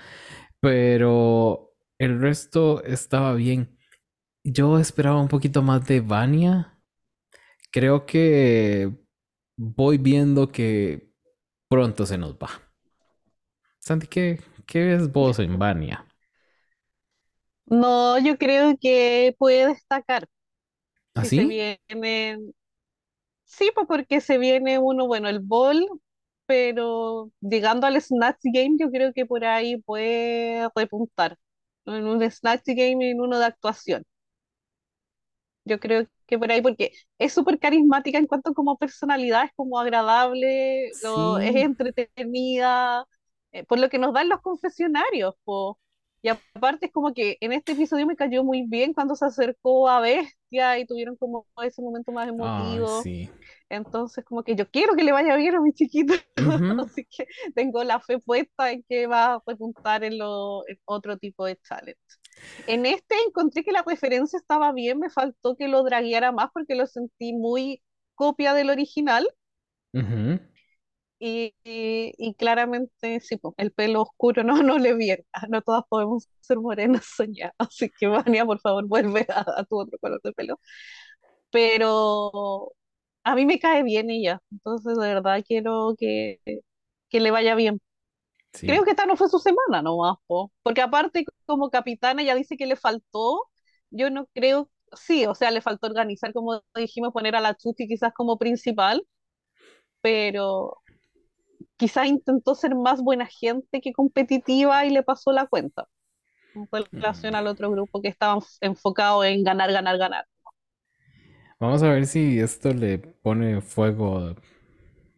Pero el resto estaba bien. Yo esperaba un poquito más de Vania. Creo que voy viendo que pronto se nos va. Santi, ¿qué, qué ves vos en Vania? No, yo creo que puede destacar. ¿Ah, se sí? viene, sí, pues porque se viene uno, bueno, el bol, pero llegando al Snatch Game yo creo que por ahí puede repuntar. En un Snatch Game y en uno de actuación. Yo creo que por ahí, porque es súper carismática en cuanto como personalidad, es como agradable, lo- es Sí, entretenida, eh, por lo que nos dan los confesionarios, po. Y aparte es como que en este episodio me cayó muy bien cuando se acercó a Bestia y tuvieron como ese momento más emotivo. sí. Entonces como que yo quiero que le vaya bien a mi chiquito, (laughs) Ujú. así que tengo la fe puesta en que va a repuntar en, lo, en otro tipo de challenge. En este encontré que la referencia estaba bien, me faltó que lo dragueara más porque lo sentí muy copia del original Ujú. Y, y- y claramente sí, el pelo oscuro no, no le viene, Ah, no todas podemos ser morenas (laughs) soñadas, así que Vania, por favor, vuelve a, a tu otro color de pelo. Pero a mí me cae bien ella, entonces de verdad quiero que, que le vaya bien. Creo Sí. que esta no fue su semana nomás, po. Porque aparte como capitana ella dice que le faltó, yo no creo, sí, o sea, le faltó organizar, como dijimos, poner a la Chuti quizás como principal, pero quizás intentó ser más buena gente que competitiva y le pasó la cuenta en relación al Mm. otro grupo que estaba enf- enfocado en ganar, ganar, ganar. Vamos a ver si esto le pone fuego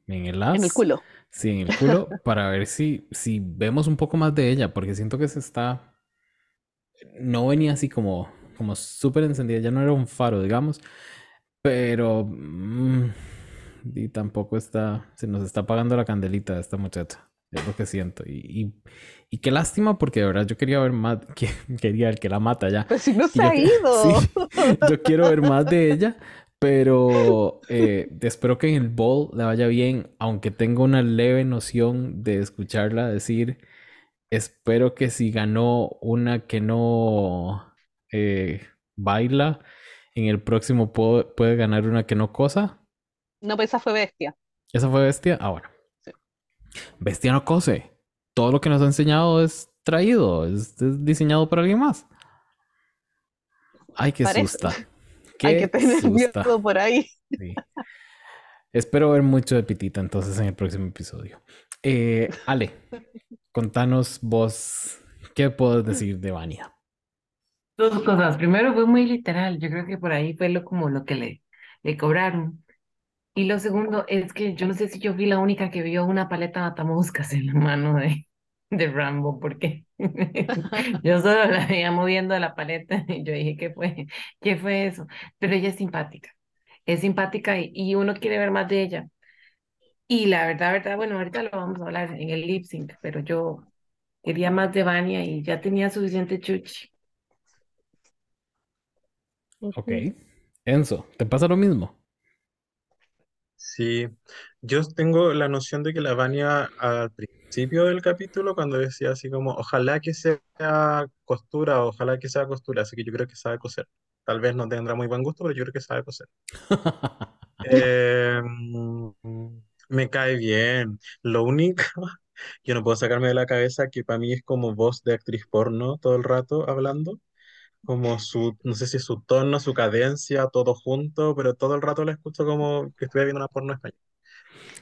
en el En el as. culo. Sí, en el culo, (laughs) para ver si, si vemos un poco más de ella, porque siento que se está. No venía así como, como súper encendida, ya no era un faro, digamos, pero. mm, y tampoco está. Se nos está apagando la candelita de esta muchacha, es lo que siento. Y, y, y qué lástima, porque de verdad yo quería ver más. (laughs) que- quería el que la mata ya. Pues si no se yo ha ido. (laughs) sí, yo quiero ver más de ella, pero eh, (laughs) espero que en el bowl le vaya bien, aunque tengo una leve noción de escucharla decir, espero que si ganó una que no eh, baila, en el próximo puede ganar una que no cosa. No, pues esa fue bestia. ¿Esa fue Bestia? Ah, bueno. Sí. Bestia no cose. Todo lo que nos ha enseñado es traído, es, es diseñado por alguien más. Ay, qué Parece. susta. (laughs) Hay Qué que tener susta. miedo por ahí. Sí. Espero ver mucho de Pitita entonces en el próximo episodio. Eh, Ale, contanos vos, ¿qué puedes decir de Vania? Dos cosas. Primero fue muy literal. Yo creo que por ahí fue lo, como lo que le, le cobraron. Y lo segundo es que yo no sé si yo fui la única que vio una paleta matamoscas en la mano de, de Rambo, porque (laughs) yo solo la veía moviendo la paleta y yo dije, ¿qué fue? ¿Qué fue eso? Pero ella es simpática. Es simpática y, y uno quiere ver más de ella. Y la verdad, verdad, bueno, ahorita lo vamos a hablar en el lip sync, pero yo quería más de Vania y ya tenía suficiente chuchi. Ok. Enzo, ¿te pasa lo mismo? Sí, yo tengo la noción de que la Vania al principio del capítulo, cuando decía así como, ojalá que sea costura, ojalá que sea costura, así que yo creo que sabe coser. Tal vez no tendrá muy buen gusto, pero yo creo que sabe coser. (laughs) Eh, mm, me cae bien. Lo único, (laughs) yo no puedo sacarme de la cabeza que para mí es como voz de actriz porno todo el rato hablando, como su, no sé si su tono, su cadencia, todo junto, pero todo el rato la escucho como que estuviera viendo una porno española.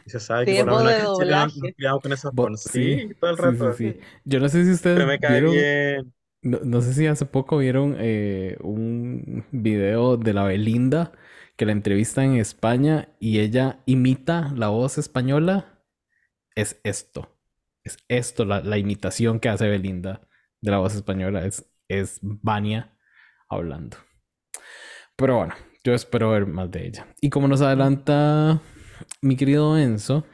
Y se sabe que por lo voz menos nos, criamos con esas pornos. sí, Sí, todo el sí, sí, rato. sí. Yo no sé si ustedes Pero me cae vieron, bien. no, no sé si hace poco vieron eh, un video de la Belinda que la entrevista en España y ella imita la voz española. Es esto. Es esto, la, la imitación que hace Belinda de la voz española. Es, es Vania hablando. Pero bueno, yo espero ver más de ella. Y como nos adelanta mi querido Enzo,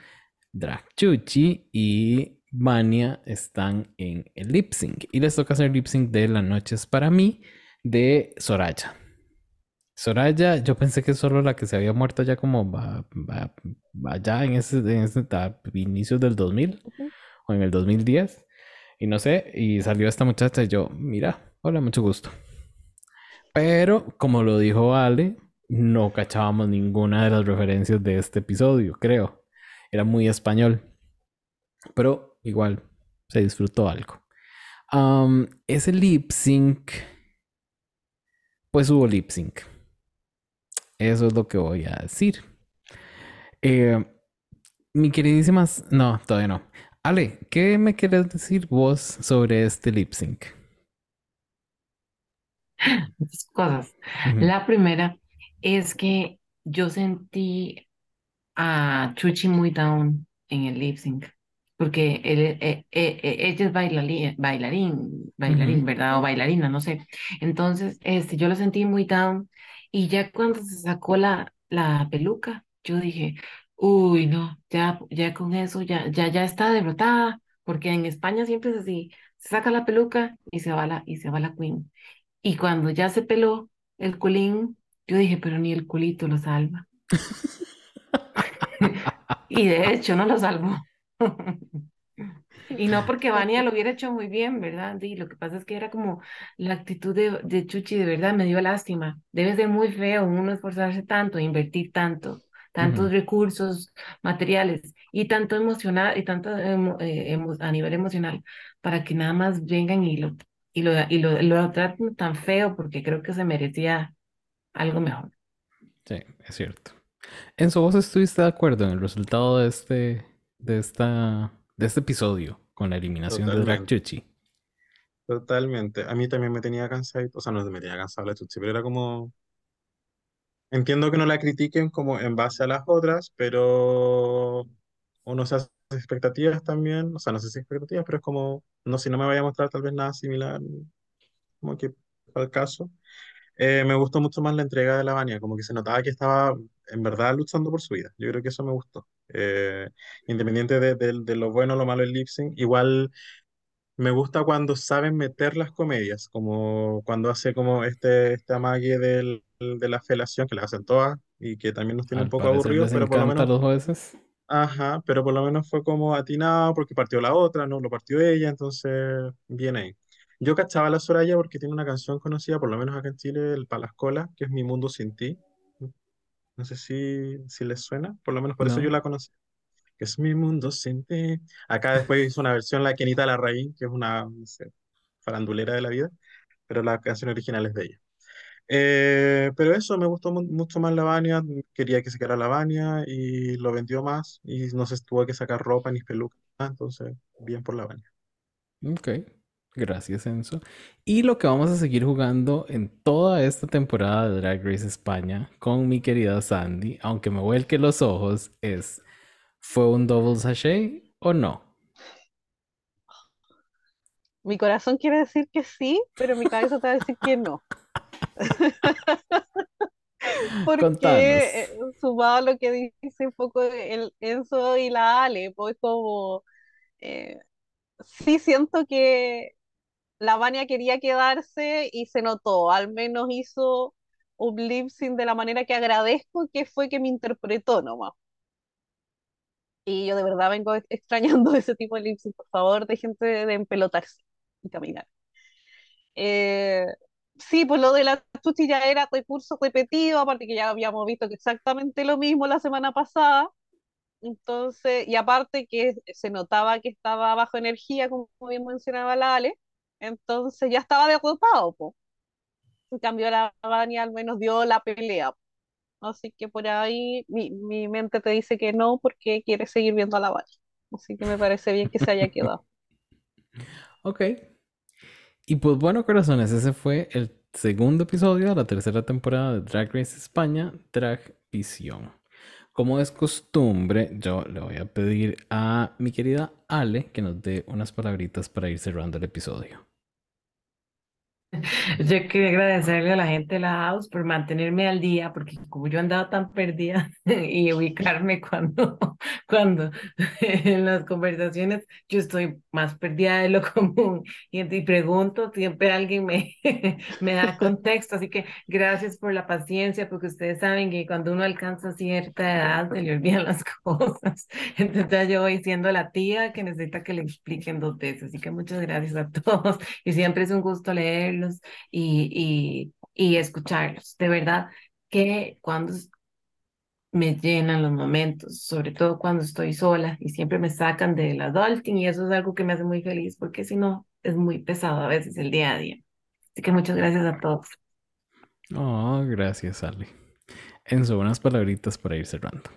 Drag Chuchi y Vania están en el lip sync. Y les toca hacer lip sync de Las noches para mí de Soraya. Soraya, yo pensé que solo la que se había muerto ya como allá en ese, en ese inicios del 2000 Ujú. o en el 2010. Y no sé, y salió esta muchacha y yo, mira, hola, mucho gusto. Pero, como lo dijo Ale, no cachábamos ninguna de las referencias de este episodio, creo. Era muy español. Pero igual, se disfrutó algo. Ese lip sync, pues hubo lip sync. Eso es lo que voy a decir. Eh, mi queridísima... No, todavía no. Ale, ¿qué me quieres decir vos sobre este lip sync? (laughs) Muchas cosas. Ujú. La primera es que yo sentí a Chuchi muy down en el lip sync, porque él, eh, eh, eh, ella es bailarín, bailarín, bailarín, Ujú. ¿verdad? O bailarina, no sé. Entonces, este, yo lo sentí muy down y ya cuando se sacó la, la peluca, yo dije, uy, no, ya, ya con eso, ya, ya, ya está derrotada, porque en España siempre es así, se saca la peluca y se va la, y se va la queen. Y cuando ya se peló el culín, yo dije, pero ni el culito lo salva. (laughs) Y de hecho no lo salvó. Y no porque Vania lo hubiera hecho muy bien, ¿verdad? Sí, lo que pasa es que era como la actitud de, de Chuchi, de verdad me dio lástima. Debe ser muy feo uno esforzarse tanto, invertir tanto, tantos recursos materiales y tanto emocional y tanto eh, emo- a nivel emocional para que nada más vengan y lo y lo y lo, lo traten tan feo porque creo que se merecía algo mejor. Sí, es cierto. Enzo, ¿vos estuviste de acuerdo en el resultado de este, de esta, de este episodio con la eliminación de Drag Totalmente, Chuchi? totalmente. A mí también me tenía cansado, o sea, no me tenía cansado la chuchi, pero era como, entiendo que no la critiquen como en base a las otras, pero uno se hace expectativas también, o sea, no sé si expectativas, pero es como, no, si no me vaya a mostrar tal vez nada similar, como que al caso. Eh, me gustó mucho más la entrega de la Vania, como que se notaba que estaba en verdad luchando por su vida. Yo creo que eso me gustó. Eh, independiente de, de- de lo bueno o lo malo del lip sync, igual me gusta cuando saben meter las comedias, como cuando hace como este, este amague del- de la felación, que la hacen todas y que también nos tiene un Al poco parecer aburridos, pero por lo menos, los jueces. Ajá, pero por lo menos fue como atinado porque partió la otra, no lo partió ella, entonces bien ahí. Yo cachaba a la Soraya porque tiene una canción conocida, por lo menos acá en Chile, el Palascola, que es Mi Mundo Sin Ti. No sé si, si les suena, por lo menos por eso yo la conocí. Que es Mi Mundo Sin Ti. Acá después hizo una versión la Kenita Larraín, que es una, no sé, farandulera de la vida, pero la canción original es de ella. Eh, pero eso, me gustó mu- mucho más la Vania, quería que se quedara la Vania y lo vendió más y no se tuvo que sacar ropa ni peluca, entonces bien por la Vania. Ok. Gracias, Enzo. Y lo que vamos a seguir jugando en toda esta temporada de Drag Race España con mi querida Sandy, aunque me vuelque los ojos, es ¿fue un double sachet o no? Mi corazón quiere decir que sí, pero mi cabeza te va a decir que no. (laughs) Porque eh, sumado a lo que dice un poco el Enzo y la Ale, pues como eh, sí siento que la Vania quería quedarse y se notó, al menos hizo un lip sync de la manera que agradezco que fue que me interpretó nomás. Y yo de verdad vengo ex- extrañando (laughs) ese tipo de lip sync, por favor, de, de empelotarse y caminar. Eh, sí, pues lo de la Tuti ya era recurso repetido, aparte que ya habíamos visto que exactamente lo mismo la semana pasada. Entonces, y aparte que se notaba que estaba bajo energía, como bien mencionaba la Ale, entonces ya estaba derrotado, po. En cambio, la Vania al menos dio la pelea. Así que por ahí mi, mi mente te dice que no, porque quiere seguir viendo a la Vania. Así que me parece bien que se haya quedado. (laughs) Ok. Y pues bueno, corazones, ese fue el segundo episodio de la tercera temporada de Drag Race España, Drag Visión. Como es costumbre, yo le voy a pedir a mi querida Ale que nos dé unas palabritas para ir cerrando el episodio. (laughs) Yo quería agradecerle a la gente de la house por mantenerme al día, porque como yo andaba tan perdida (laughs) y ubicarme cuando, (laughs) cuando en las conversaciones yo estoy más perdida de lo común. Y, y pregunto, siempre alguien me, me da contexto, así que gracias por la paciencia, porque ustedes saben que cuando uno alcanza cierta edad se le olvidan las cosas, entonces ya yo voy siendo la tía que necesita que le expliquen dos veces, así que muchas gracias a todos. Y siempre es un gusto leerlos y, y, y escucharlos. De verdad que cuando me llenan los momentos, sobre todo cuando estoy sola y siempre me sacan del adulting y eso es algo que me hace muy feliz porque si no es muy pesado a veces el día a día. Así que muchas gracias a todos. Oh, gracias, Ale. Enzo, unas palabritas para ir cerrando.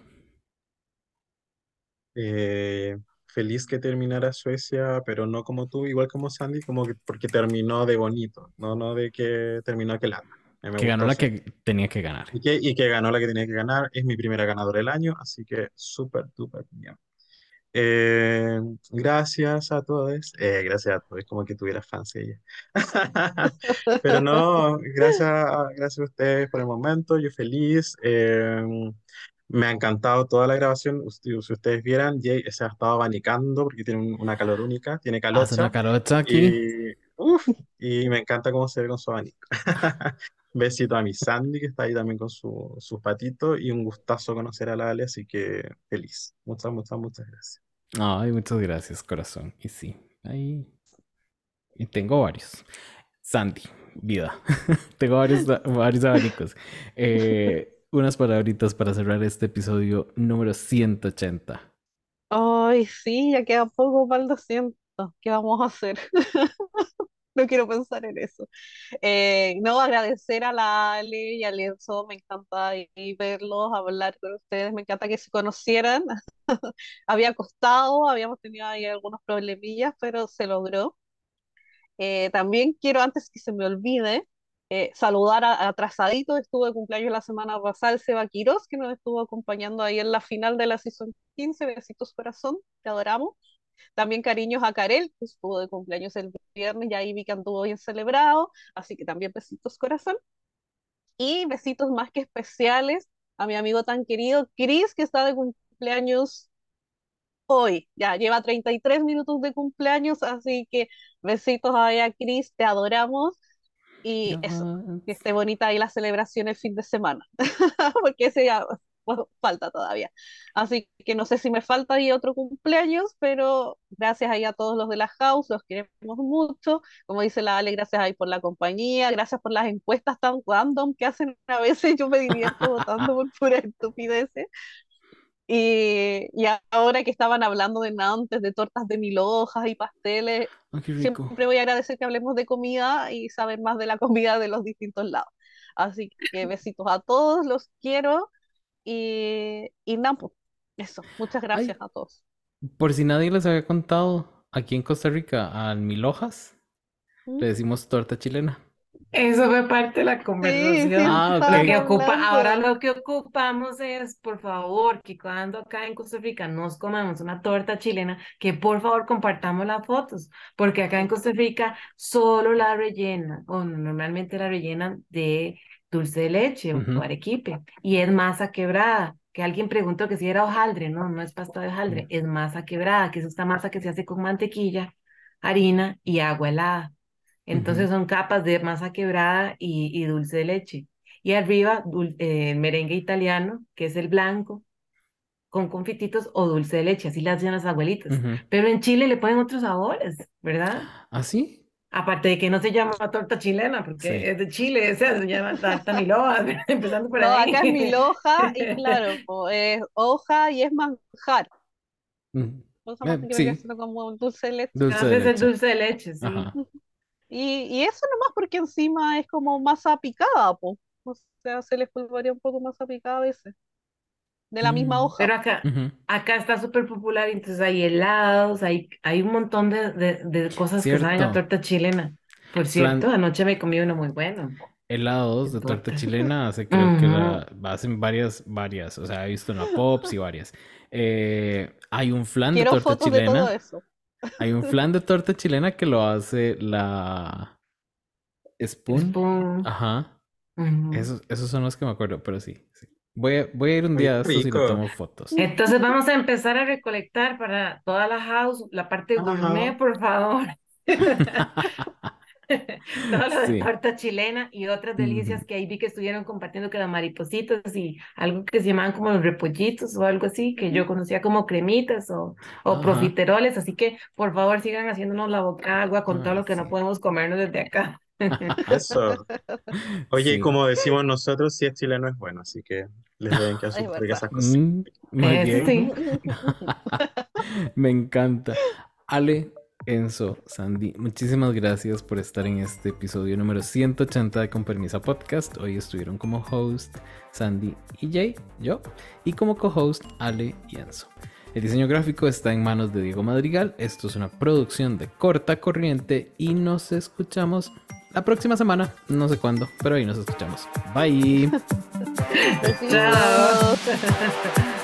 Eh, feliz que terminara Suecia, pero no como tú, igual como Sandy, como que porque terminó de bonito, no, no de que terminó que lata. Me Que ganó la así. que tenía que ganar. Y que, y que ganó la que tenía que ganar. Es mi primera ganadora del año, así que súper, súper bien. Eh, gracias a todos. Eh, gracias a todos, como que tuviera fans ella. (laughs) Pero no, gracias, gracias a ustedes por el momento. Yo feliz. Eh, me ha encantado toda la grabación. Si ustedes vieran, Jay se ha estado abanicando porque tiene un- una calor única, tiene Hace una calocha. aquí. Y, uf, y me encanta cómo se ve con su abanico. (laughs) Besito a mi Sandy, que está ahí también con su- sus patitos. Y un gustazo conocer a la Ale, así que feliz. Muchas, muchas, muchas gracias. Ay, muchas gracias, corazón. Y sí, ahí. Y tengo varios. Sandy, vida. (laughs) Tengo varios, varios abanicos. Eh, unas palabritas para cerrar este episodio número 180. Ay, sí, ya queda poco para el 200. ¿Qué vamos a hacer? (laughs) No quiero pensar en eso. Eh, no, agradecer a la Ale y a Lienzo, me encanta ahí verlos, hablar con ustedes, me encanta que se conocieran. (laughs) Había costado, habíamos tenido ahí algunos problemillas, pero se logró. Eh, también quiero, antes que se me olvide, eh, saludar a, Atrasadito, estuvo de cumpleaños la semana pasada, el Seba Quiroz, que nos estuvo acompañando ahí en la final de la Season 15, besitos corazón, te adoramos. También cariños a Karel, que estuvo de cumpleaños el viernes, y ahí vi que anduvo bien celebrado, así que también besitos corazón. Y besitos más que especiales a mi amigo tan querido Chris, que está de cumpleaños hoy. Ya lleva 33 minutos de cumpleaños, así que besitos ahí a Chris, te adoramos. Y eso, que esté bonita ahí la celebración el fin de semana, (laughs) porque ese ya pues, falta todavía. Así que no sé si me falta ahí otro cumpleaños, pero gracias ahí a todos los de la house, los queremos mucho. Como dice la Ale, gracias ahí por la compañía, gracias por las encuestas tan random que hacen a veces. Yo me divierto votando (laughs) por puras estupideces. Y, y ahora que estaban hablando de antes, de tortas de mil hojas y pasteles, Oh, siempre voy a agradecer que hablemos de comida y saber más de la (laughs) comida de los distintos lados. Así que besitos a todos, los quiero y, y nada, pues, eso, muchas gracias a todos. Por si nadie les había contado, aquí en Costa Rica, al mil hojas ¿Mm? le decimos torta chilena. Eso fue parte de la conversación. sí, Ah. Lo que ocupa, ahora lo que ocupamos es, por favor, que cuando acá en Costa Rica nos comamos una torta chilena, que por favor compartamos las fotos, porque acá en Costa Rica solo la rellenan, o normalmente la rellenan de dulce de leche o arequipe, y es masa quebrada. Que alguien preguntó que si era hojaldre, no, no es pasta de hojaldre, es masa quebrada, que es esta masa que se hace con mantequilla, harina y agua helada. Entonces Ujú. son capas de masa quebrada y, y dulce de leche. Y arriba dul- eh, merengue italiano, que es el blanco, con confititos o dulce de leche, así las hacían las abuelitas. Ujú. Pero en Chile le ponen otros sabores, ¿verdad? ¿Ah, sí? Aparte de que no se llama torta chilena, porque Sí. es de Chile, o sea, se llama tarta milhoja, (laughs) empezando por No, ahí. acá es mil hoja y (laughs) claro, es hoja y es manjar. Ujú. Cosa Eh, más que vendría sí. como dulce de leche. Dulce de Entonces el leche. dulce de leche, sí. Ajá. Y, y eso nomás porque encima es como masa picada, po. O sea, se le espolvorea un poco masa picada a veces. De la misma Mm. hoja. Pero acá, Ujú. acá está súper popular, entonces hay helados, hay, hay un montón de, de, de cosas que saben a Cierto. torta chilena. Por Flan- cierto, anoche me comí uno muy bueno. Helados De de torta chilena, (laughs) hace creo que Ujú. la, hacen varias, varias, o sea, he visto una Pops y varias. Eh, hay un flan de Quiero torta fotos de todo chilena, eso. Hay un flan de torta chilena que lo hace la Spoon, Spoon. ajá, esos, esos son los que me acuerdo, pero sí, sí. Voy a, voy a ir un día de estos y le tomo fotos. Entonces vamos a empezar a recolectar para toda la house, la parte Ajá. gourmet, por favor. (laughs) (laughs) Todo lo de torta chilena y otras delicias que ahí vi que estuvieron compartiendo que las maripositas y algo que se llamaban como los repollitos o algo así, que yo conocía como cremitas o, o Ajá. profiteroles, así que por favor sigan haciéndonos la boca agua con todo Ah, lo que no sí. podemos comernos desde acá. (laughs) Eso. Oye, y Sí. como decimos nosotros, si es chileno es bueno, así que les deben (laughs) que asustar esas cosas. Mm, muy bien. sí. Me encanta. Ale, Enzo, Sandy, muchísimas gracias por estar en este episodio número 180 de Con Permisa Podcast. Hoy estuvieron como host Sandy y Jay, yo, y como co-host Ale y Enzo. El diseño gráfico está en manos de Diego Madrigal. Esto es una producción de corta corriente y nos escuchamos la próxima semana. No sé cuándo, pero ahí nos escuchamos. Bye. (laughs) (laughs) Chao. (laughs)